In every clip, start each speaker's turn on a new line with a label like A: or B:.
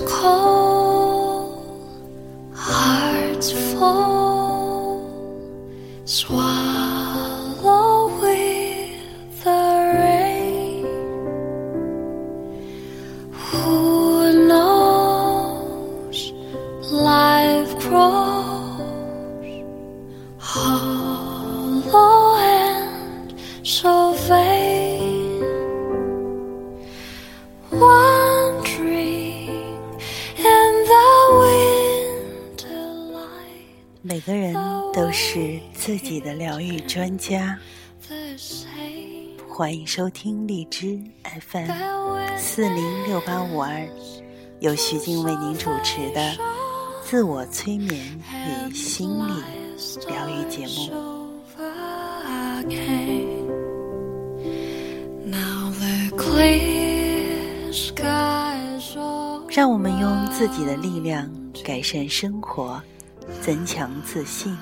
A: cold.
B: 家。欢迎收听荔枝 FM 四零六八五二，由徐静为您主持的自我催眠与心理疗愈节目。让我们用自己的力量改善生活，增强自信，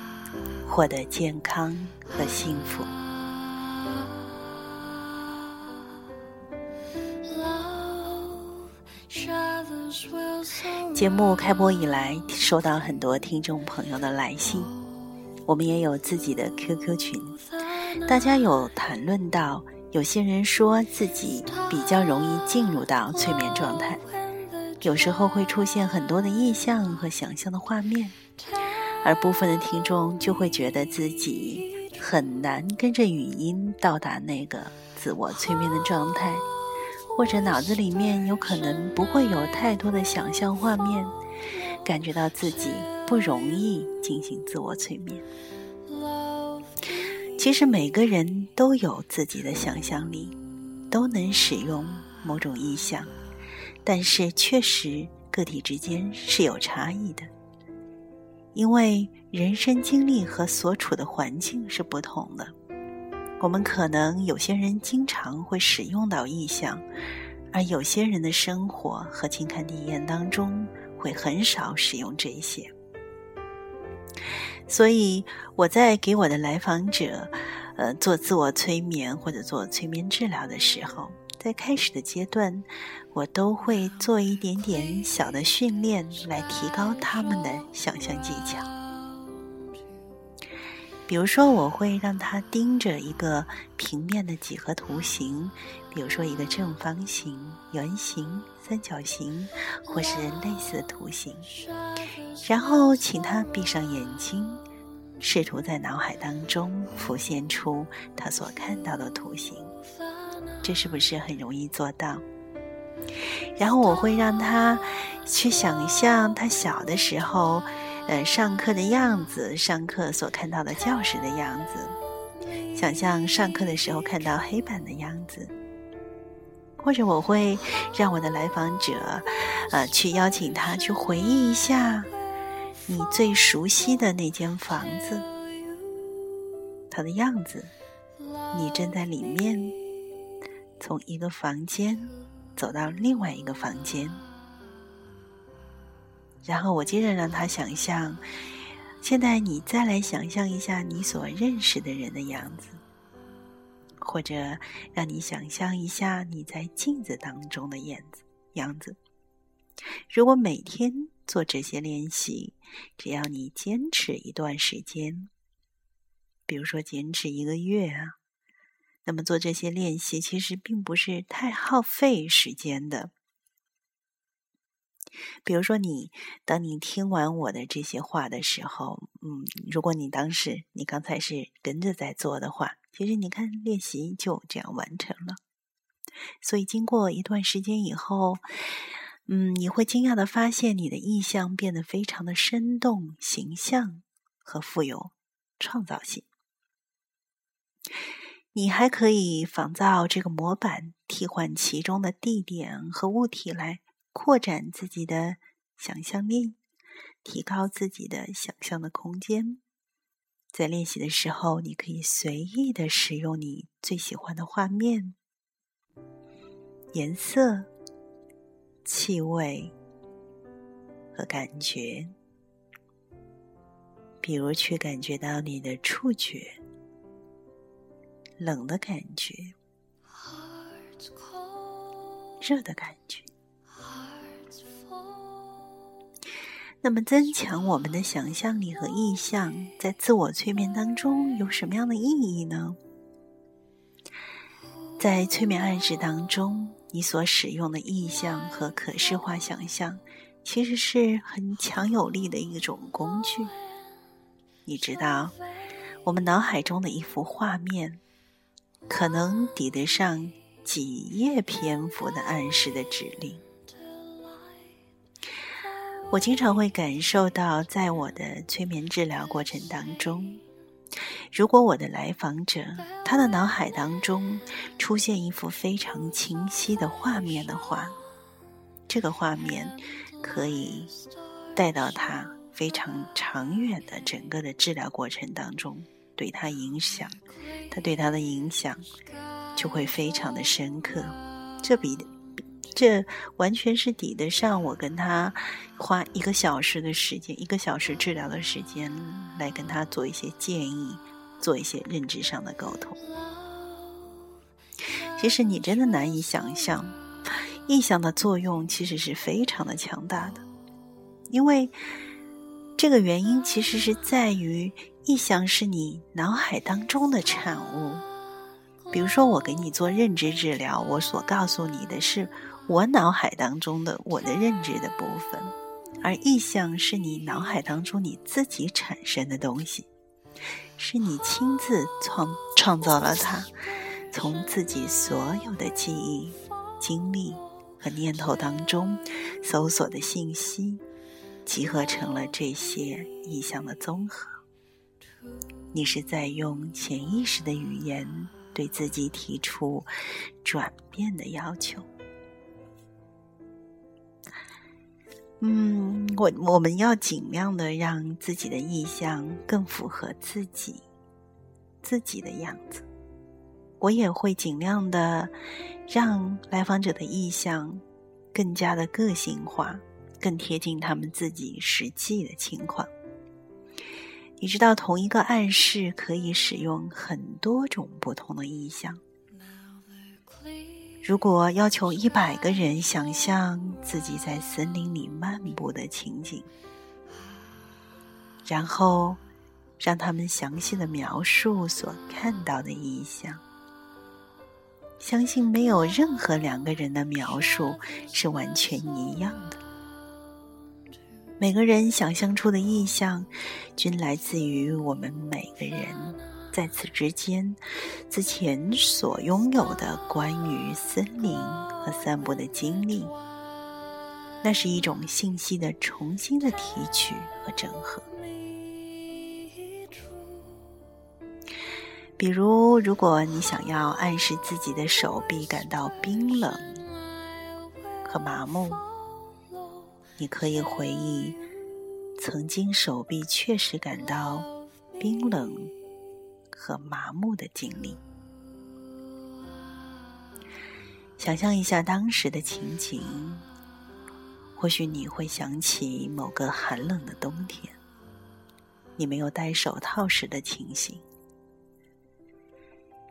B: 获得健康和幸福。节目开播以来，收到很多听众朋友的来信，我们也有自己的 QQ 群，大家有谈论到，有些人说自己比较容易进入到催眠状态，有时候会出现很多的意象和想象的画面，而部分的听众就会觉得自己很难跟着语音到达那个自我催眠的状态，或者脑子里面有可能不会有太多的想象画面，感觉到自己不容易进行自我催眠。其实每个人都有自己的想象力，都能使用某种意象，但是确实个体之间是有差异的，因为人生经历和所处的环境是不同的。我们可能有些人经常会使用到意象，而有些人的生活和情感体验当中会很少使用这些。所以我在给我的来访者，呃，做自我催眠或者做催眠治疗的时候，在开始的阶段，我都会做一点点小的训练，来提高他们的想象技巧。比如说，我会让他盯着一个平面的几何图形，比如说一个正方形、圆形、三角形，或是类似的图形。然后请他闭上眼睛，试图在脑海当中浮现出他所看到的图形，这是不是很容易做到？然后我会让他去想象他小的时候，呃，上课的样子，上课所看到的教室的样子，想象上课的时候看到黑板的样子。或者我会让我的来访者，呃，去邀请他去回忆一下你最熟悉的那间房子，它的样子，你正在里面，从一个房间走到另外一个房间，然后我接着让他想象，现在你再来想象一下你所认识的人的样子。或者让你想象一下你在镜子当中的样子样子。如果每天做这些练习，只要你坚持一段时间，比如说坚持一个月啊，那么做这些练习其实并不是太耗费时间的。比如说你，当你听完我的这些话的时候，嗯，如果你当时你刚才是跟着在做的话，其实你看练习就这样完成了。所以经过一段时间以后，嗯，你会惊讶的发现你的意象变得非常的生动、形象和富有创造性。你还可以仿造这个模板，替换其中的地点和物体来扩展自己的想象力，提高自己的想象的空间。在练习的时候，你可以随意的使用你最喜欢的画面、颜色、气味和感觉，比如去感觉到你的触觉。冷的感觉，热的感觉，那么，增强我们的想象力和意象，在自我催眠当中有什么样的意义呢？在催眠暗示当中，你所使用的意象和可视化想象，其实是很强有力的一种工具。你知道，我们脑海中的一幅画面，可能抵得上几页篇幅的暗示的指令。我经常会感受到，在我的催眠治疗过程当中，如果我的来访者他的脑海当中出现一幅非常清晰的画面的话，这个画面可以带到他非常长远的整个的治疗过程当中，对他影响，他对他的影响就会非常的深刻，这比。这完全是抵得上我跟他花一个小时的时间，一个小时治疗的时间来跟他做一些建议，做一些认知上的沟通。其实你真的难以想象，意象的作用其实是非常的强大的，因为这个原因其实是在于意象是你脑海当中的产物。比如说，我给你做认知治疗，我所告诉你的是。我脑海当中的我的认知的部分，而意象是你脑海当中你自己产生的东西，是你亲自创创造了它，从自己所有的记忆、经历和念头当中搜索的信息，集合成了这些意象的综合。你是在用潜意识的语言对自己提出转变的要求。嗯，我我们要尽量的让自己的意向更符合自己自己的样子。我也会尽量的让来访者的意向更加的个性化，更贴近他们自己实际的情况。你知道，同一个暗示可以使用很多种不同的意象。如果要求一百个人想象自己在森林里漫步的情景，然后让他们详细的描述所看到的意象，相信没有任何两个人的描述是完全一样的。每个人想象出的意象，均来自于我们每个人。在此之间，之前所拥有的关于森林和散步的经历，那是一种信息的重新的提取和整合。比如，如果你想要暗示自己的手臂感到冰冷和麻木，你可以回忆曾经手臂确实感到冰冷。和麻木的经历，想象一下当时的情景，或许你会想起某个寒冷的冬天，你没有戴手套时的情形；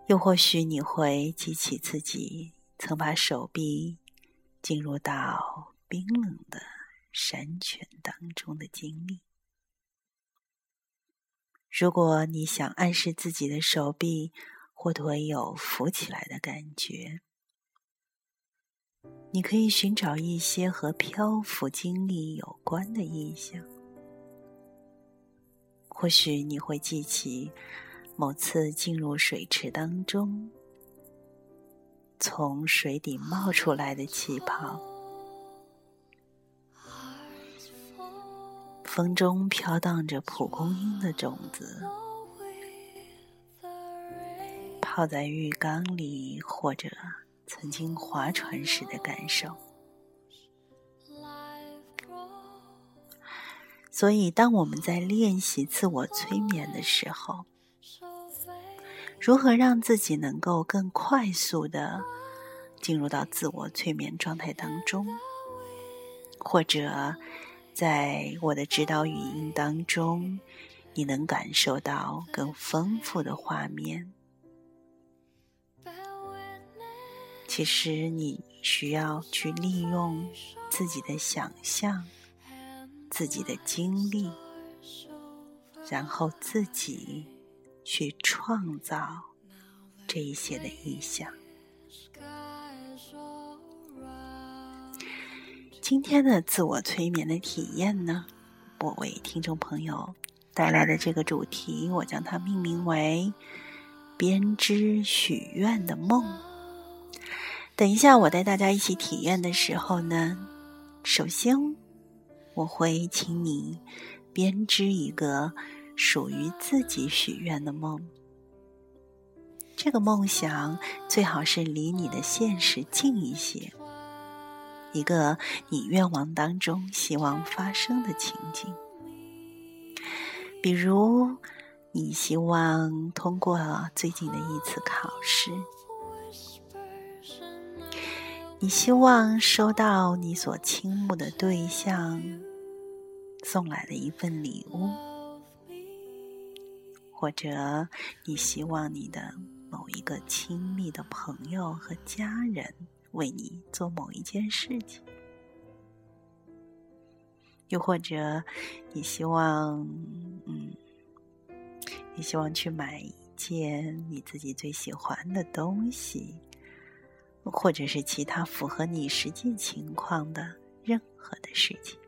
B: 又或许你会记起自己曾把手臂进入到冰冷的山泉当中的经历。如果你想暗示自己的手臂或腿有浮起来的感觉，你可以寻找一些和漂浮经历有关的意象。或许你会记起某次进入水池当中，从水底冒出来的气泡。风中飘荡着蒲公英的种子，泡在浴缸里，或者曾经划船时的感受。所以，当我们在练习自我催眠的时候，如何让自己能够更快速的进入到自我催眠状态当中，或者？在我的指导语音当中，你能感受到更丰富的画面。其实，你需要去利用自己的想象，自己的经历，然后自己去创造这一些的意象。今天的自我催眠的体验呢，我为听众朋友带来的这个主题，我将它命名为“编织许愿的梦”。等一下，我带大家一起体验的时候呢，首先我会请你编织一个属于自己许愿的梦。这个梦想最好是离你的现实近一些。一个你愿望当中希望发生的情景，比如你希望通过最近的一次考试，你希望收到你所倾慕的对象送来的一份礼物，或者你希望你的某一个亲密的朋友和家人。为你做某一件事情，又或者你希望，嗯，你希望去买一件你自己最喜欢的东西，或者是其他符合你实际情况的任何的事情。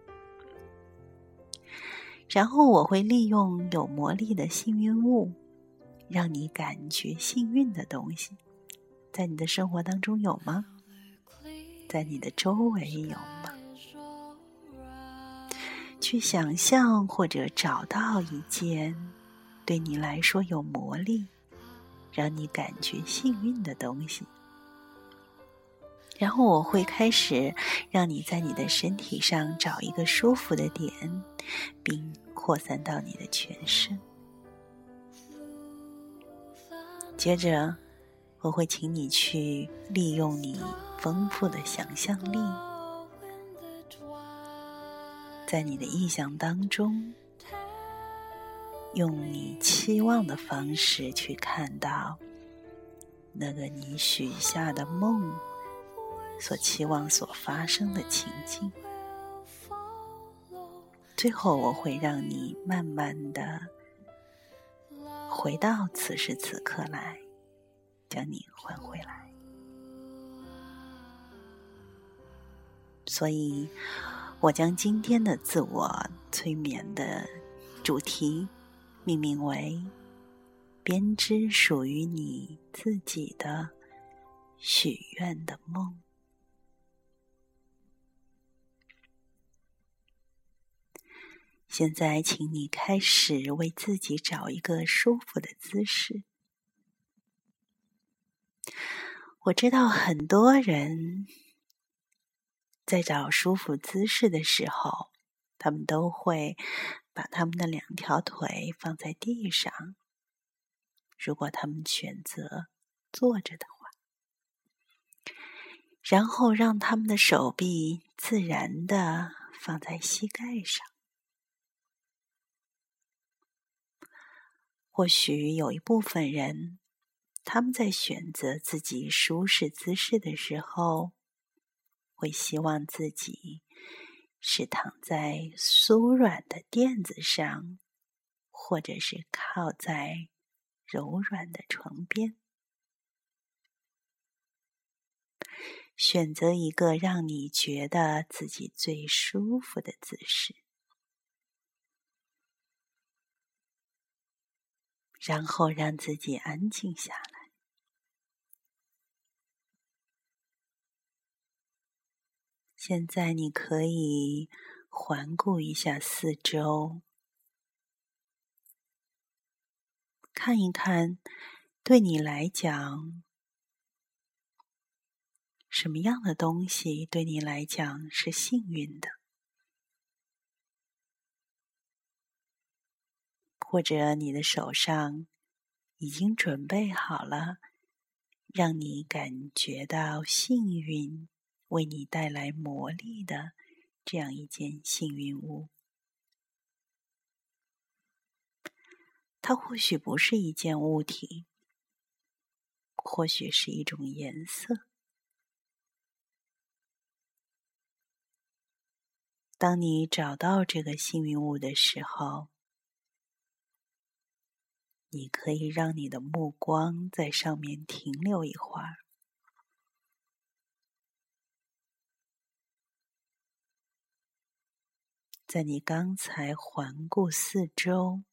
B: 然后我会利用有魔力的幸运物，让你感觉幸运的东西，在你的生活当中有吗？在你的周围有吗？去想象或者找到一件对你来说有魔力、让你感觉幸运的东西，然后我会开始让你在你的身体上找一个舒服的点，并扩散到你的全身。接着，我会请你去利用你。丰富的想象力，在你的意象当中，用你期望的方式去看到那个你许下的梦所期望所发生的情境。最后，我会让你慢慢的回到此时此刻来，将你换回来。所以，我将今天的自我催眠的主题命名为“编织属于你自己的许愿的梦”。现在，请你开始为自己找一个舒服的姿势。我知道很多人。在找舒服姿势的时候，他们都会把他们的两条腿放在地上。如果他们选择坐着的话，然后让他们的手臂自然的放在膝盖上。或许有一部分人，他们在选择自己舒适姿势的时候。会希望自己是躺在酥软的垫子上，或者是靠在柔软的床边，选择一个让你觉得自己最舒服的姿势，然后让自己安静下来。现在你可以环顾一下四周，看一看，对你来讲，什么样的东西对你来讲是幸运的，或者你的手上已经准备好了，让你感觉到幸运。为你带来魔力的这样一件幸运物，它或许不是一件物体，或许是一种颜色，当你找到这个幸运物的时候，你可以让你的目光在上面停留一会儿。在你刚才环顾四周，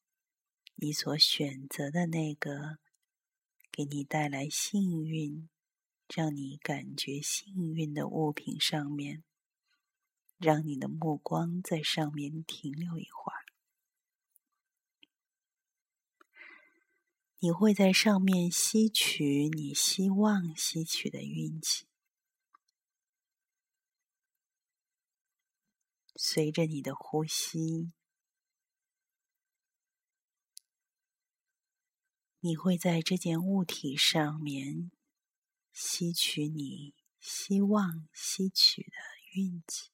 B: 你所选择的那个给你带来幸运、让你感觉幸运的物品上面，让你的目光在上面停留一会儿。你会在上面吸取你希望吸取的运气。随着你的呼吸，你会在这件物体上面吸取你希望吸取的运气。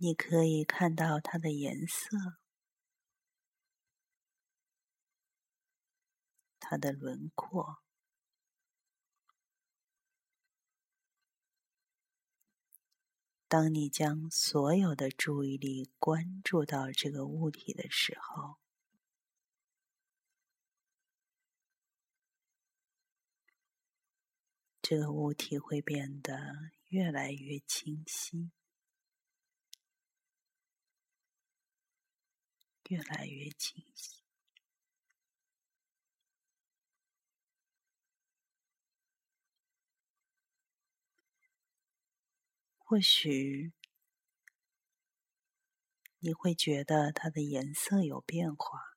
B: 你可以看到它的颜色。它的轮廓。当你将所有的注意力关注到这个物体的时候，这个物体会变得越来越清晰，越来越清晰。或许你会觉得它的颜色有变化，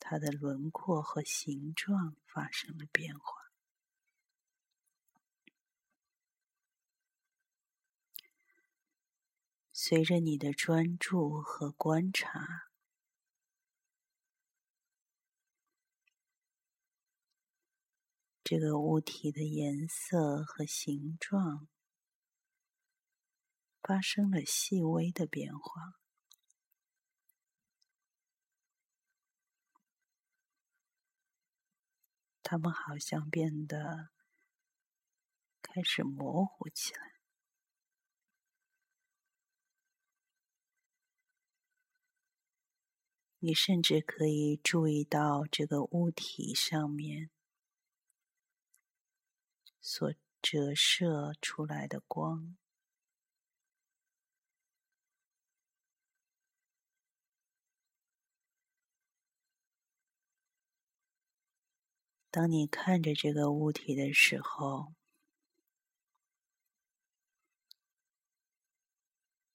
B: 它的轮廓和形状发生了变化。随着你的专注和观察。这个物体的颜色和形状发生了细微的变化，它们好像变得开始模糊起来。你甚至可以注意到这个物体上面。所折射出来的光，当你看着这个物体的时候，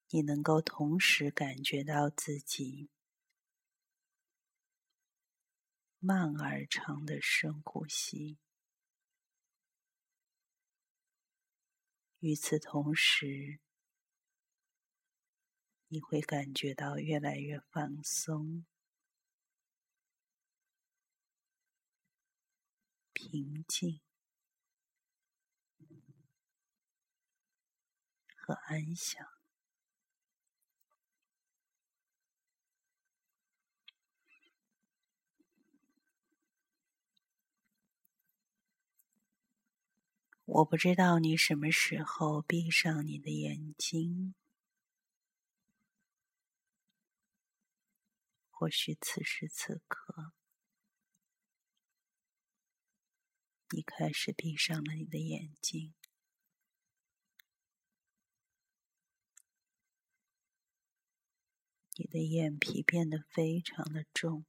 B: 你能够同时感觉到自己慢而长的深呼吸。与此同时，你会感觉到越来越放松、平静和安详。我不知道你什么时候闭上你的眼睛，或许此时此刻，你开始闭上了你的眼睛，你的眼皮变得非常的重。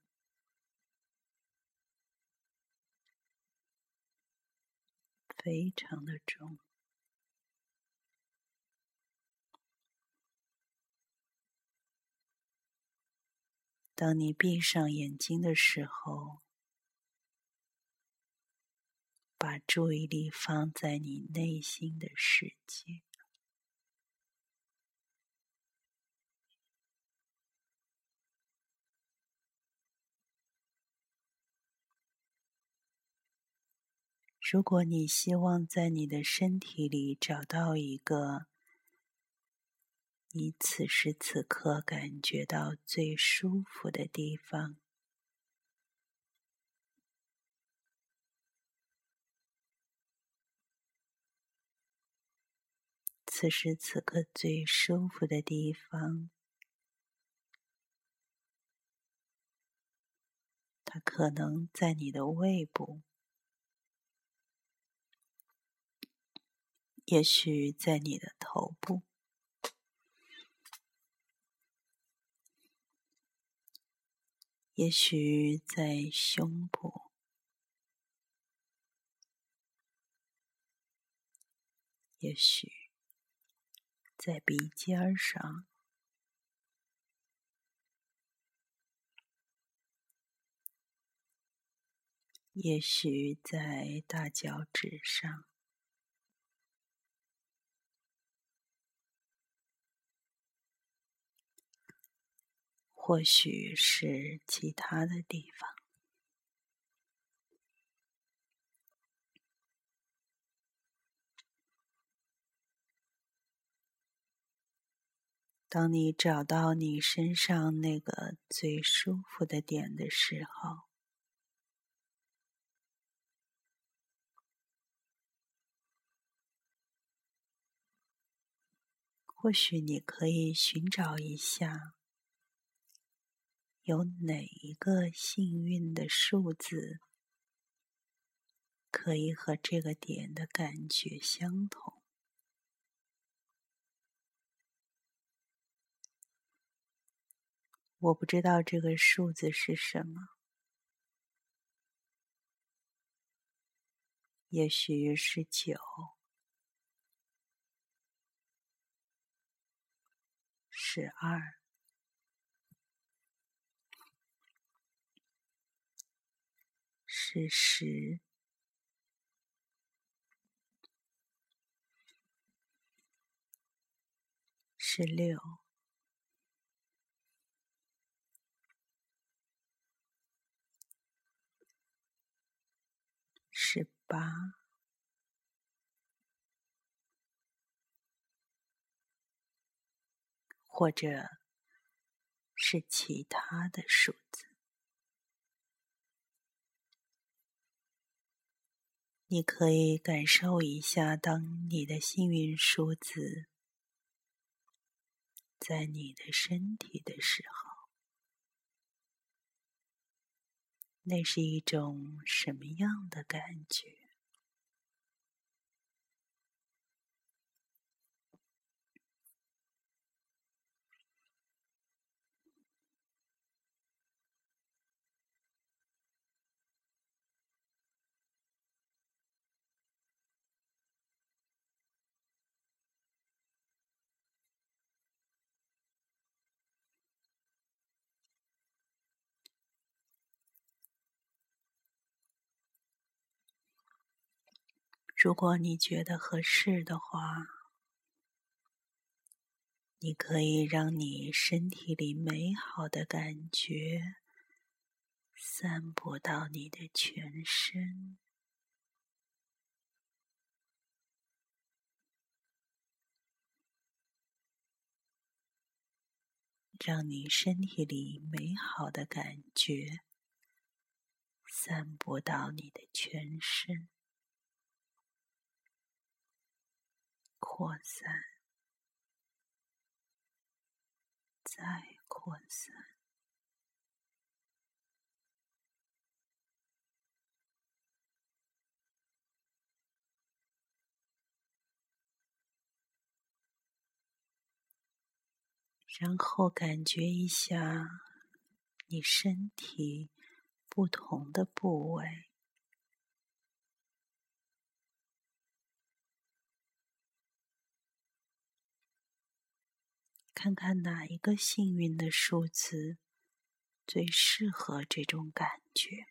B: 非常的重。当你闭上眼睛的时候，把注意力放在你内心的世界。如果你希望在你的身体里找到一个你此时此刻感觉到最舒服的地方此时此刻最舒服的地方它可能在你的胃部也许在你的头部，也许在胸部，也许在鼻尖上。也许在大脚趾上，或许是其他的地方。当你找到你身上那个最舒服的点的时候。或许你可以寻找一下，有哪一个幸运的数字可以和这个点的感觉相同。我不知道这个数字是什么，也许是九。十二，是十，是六，是八。或者是其他的数字，你可以感受一下，当你的幸运数字在你的身体的时候，那是一种什么样的感觉？如果你觉得合适的话，你可以让你身体里美好的感觉散播到你的全身，让你身体里美好的感觉散播到你的全身。扩散，再扩散，然后感觉一下你身体不同的部位。看看哪一个幸运的数字最适合这种感觉。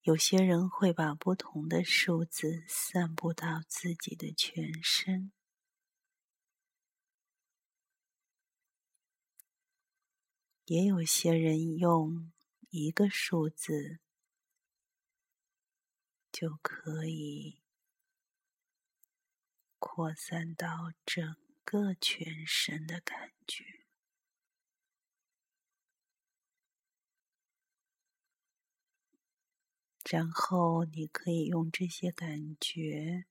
B: 有些人会把不同的数字散布到自己的全身，也有些人用一个数字就可以。扩散到整个全身的感觉。然后你可以用这些感觉，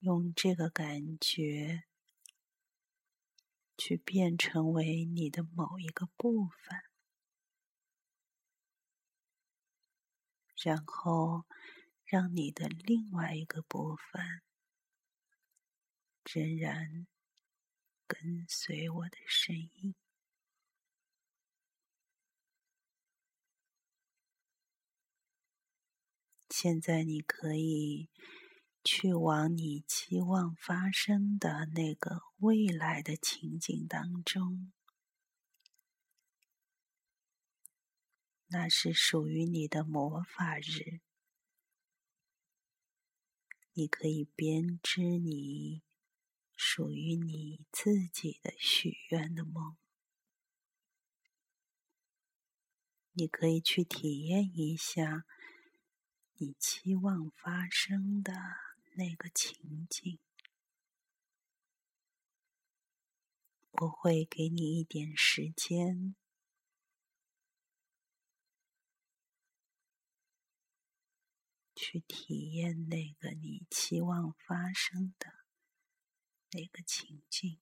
B: 用这个感觉去变成为你的某一个部分，然后让你的另外一个部分仍然跟随我的声音。现在你可以去往你期望发生的那个未来的情景当中，那是属于你的魔法日。你可以编织你属于你自己的许愿的梦，你可以去体验一下。你期望发生的那个情景，我会给你一点时间，去体验那个你期望发生的那个情境。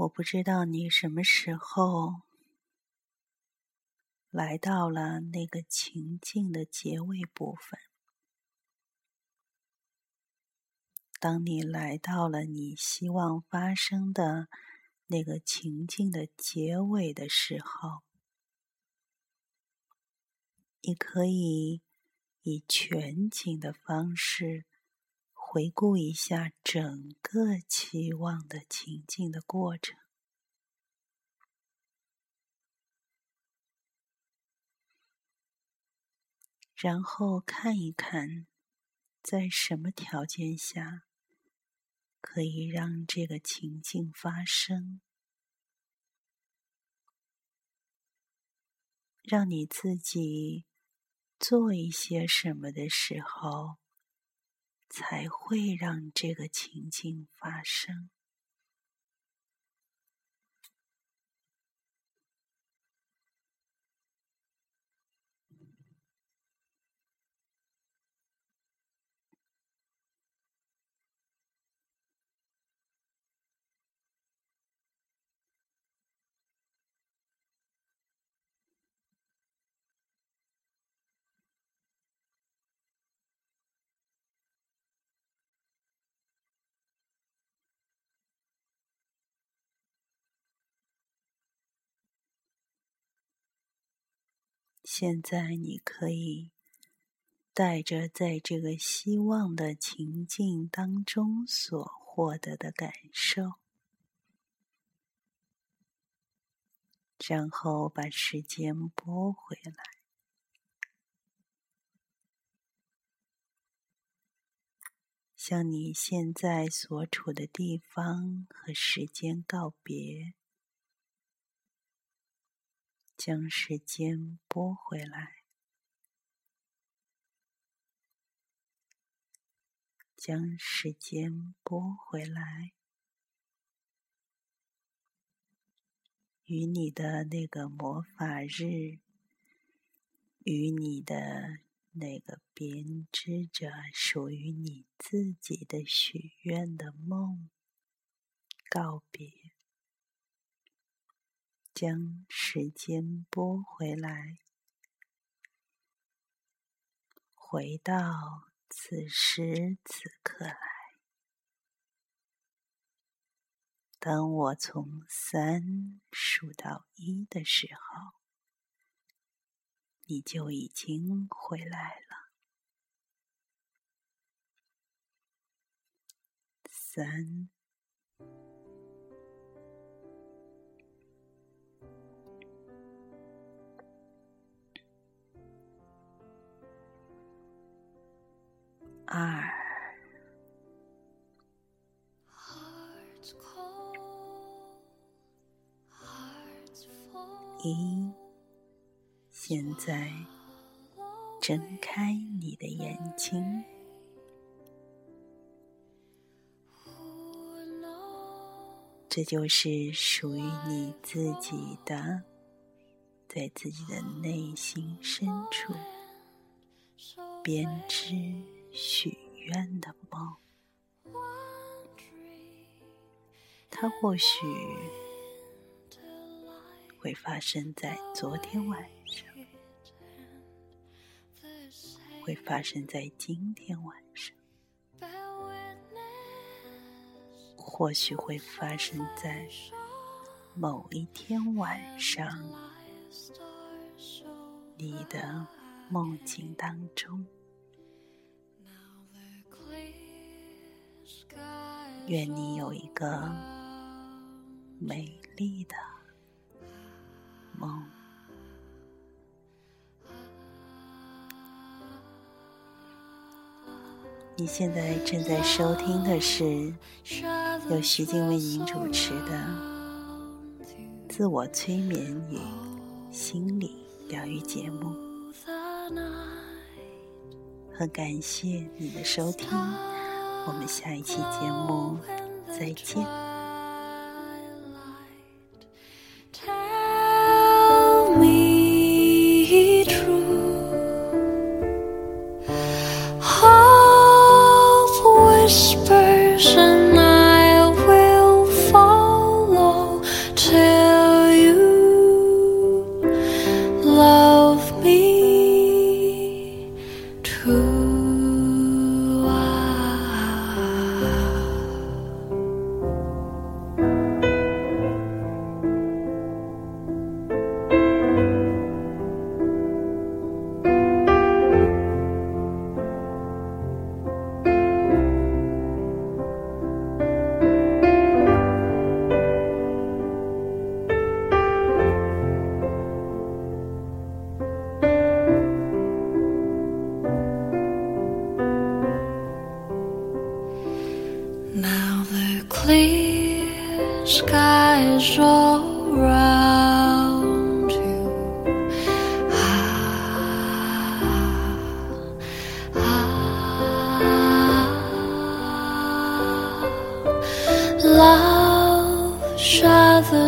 B: 我不知道你什么时候来到了那个情境的结尾部分。当你来到了你希望发生的那个情境的结尾的时候，你可以以全景的方式。回顾一下整个期望的情境的过程，然后看一看，在什么条件下可以让这个情境发生，让你自己做一些什么的时候。才会让这个情境发生。现在你可以带着在这个希望的情境当中所获得的感受，然后把时间拨回来，向你现在所处的地方和时间告别。将时间拨回来，将时间拨回来，与你的那个魔法日，与你的那个编织着属于你自己的许愿的梦告别。将时间拨回来，回到此时此刻来。当我从三数到一的时候，你就已经回来了。三。二一，现在睁开你的眼睛，这就是属于你自己的，在自己的内心深处编织。许愿的梦，它或许会发生在昨天晚上，会发生在今天晚上，或许会发生在某一天晚上你的梦境当中。愿你有一个美丽的梦。你现在正在收听的是由徐静为您主持的自我催眠与心理疗愈节目。很感谢你的收听。我们下一期节目再见。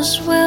A: was well.